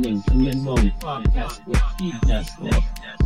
listening to Minmon Podcast with Nestle.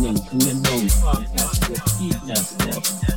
listening to the man podcast with Keith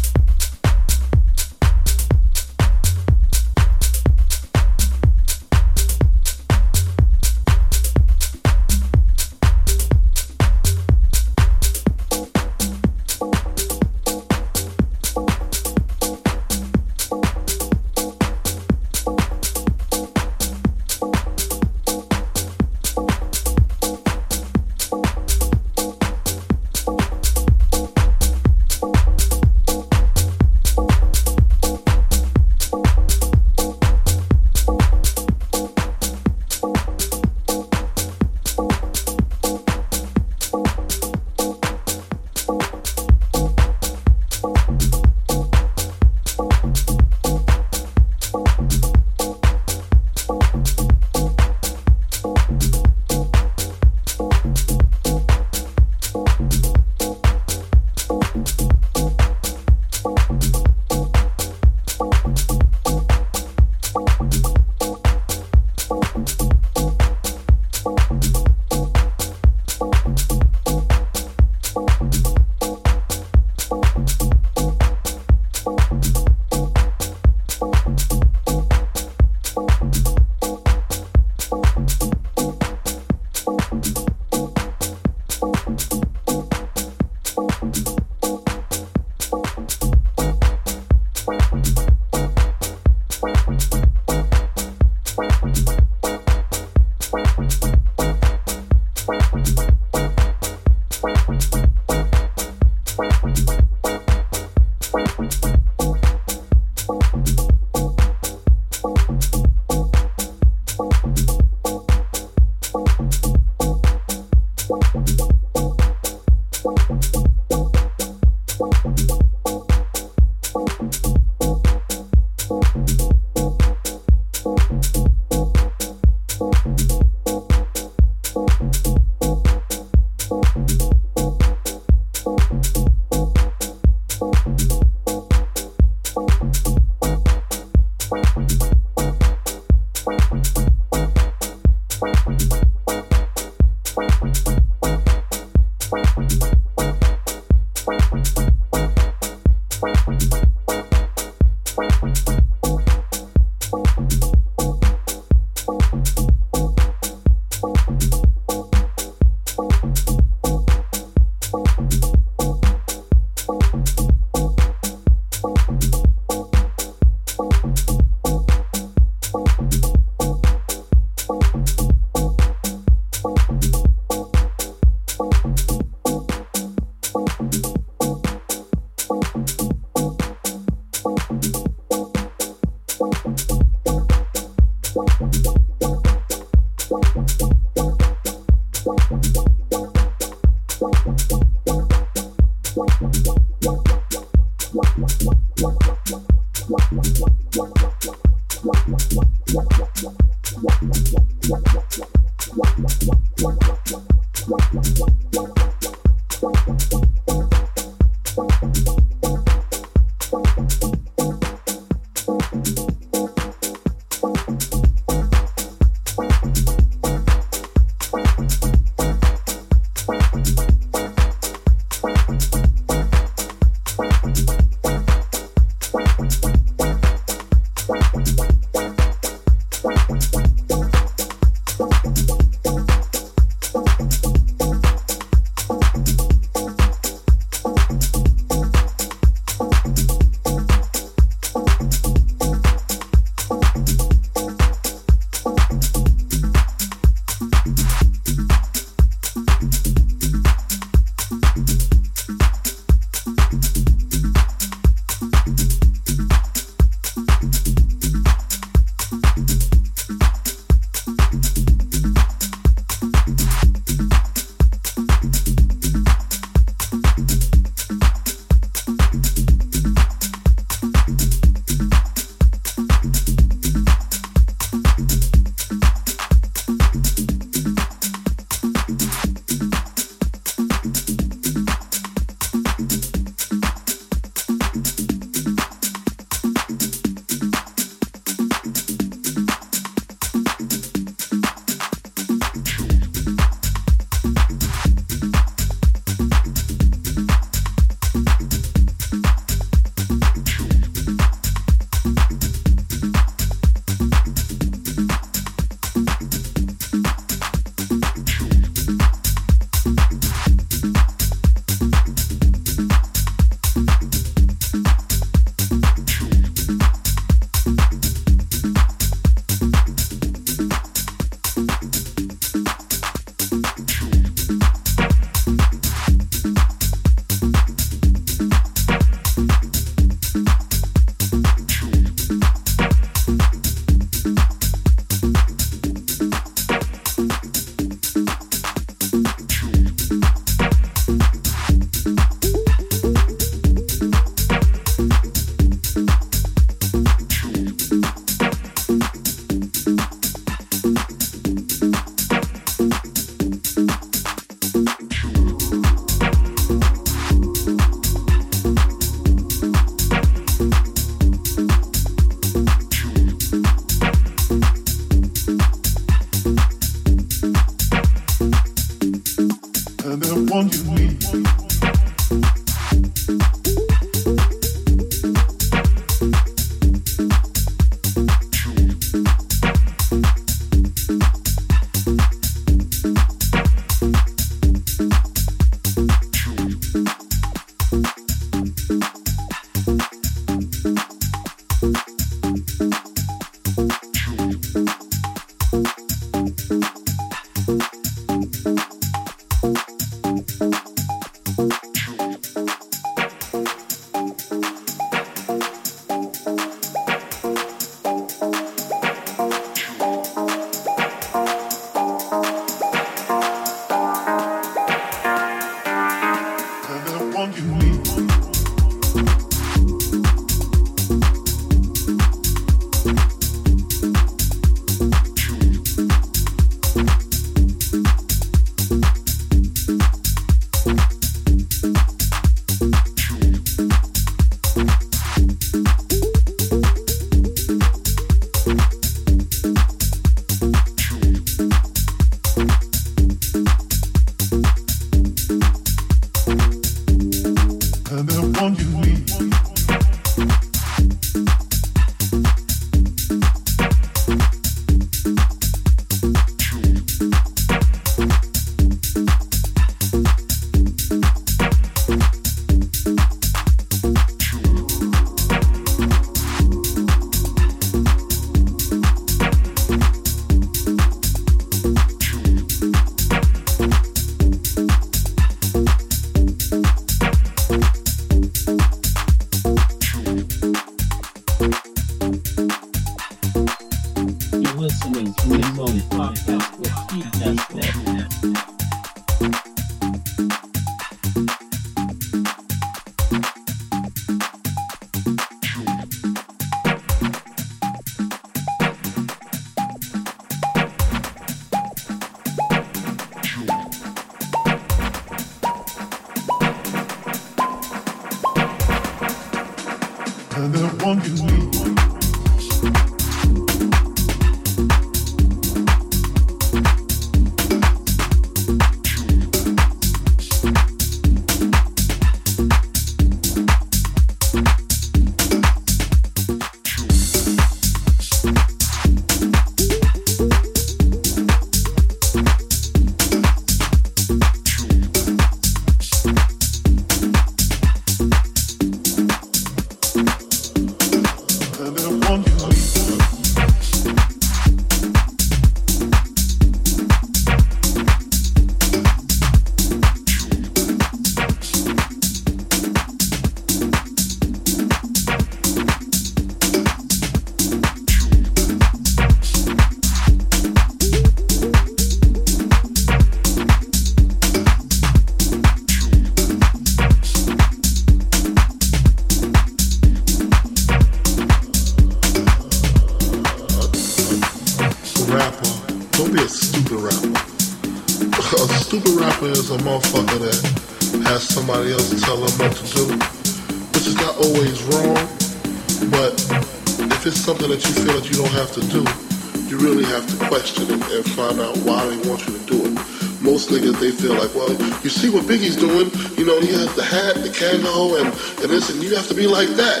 Kangol, and, and this, and you have to be like that.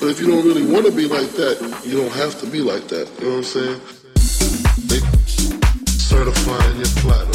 But if you don't really want to be like that, you don't have to be like that. You know what I'm saying? They certifying your platinum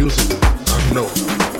music I know.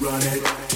run it.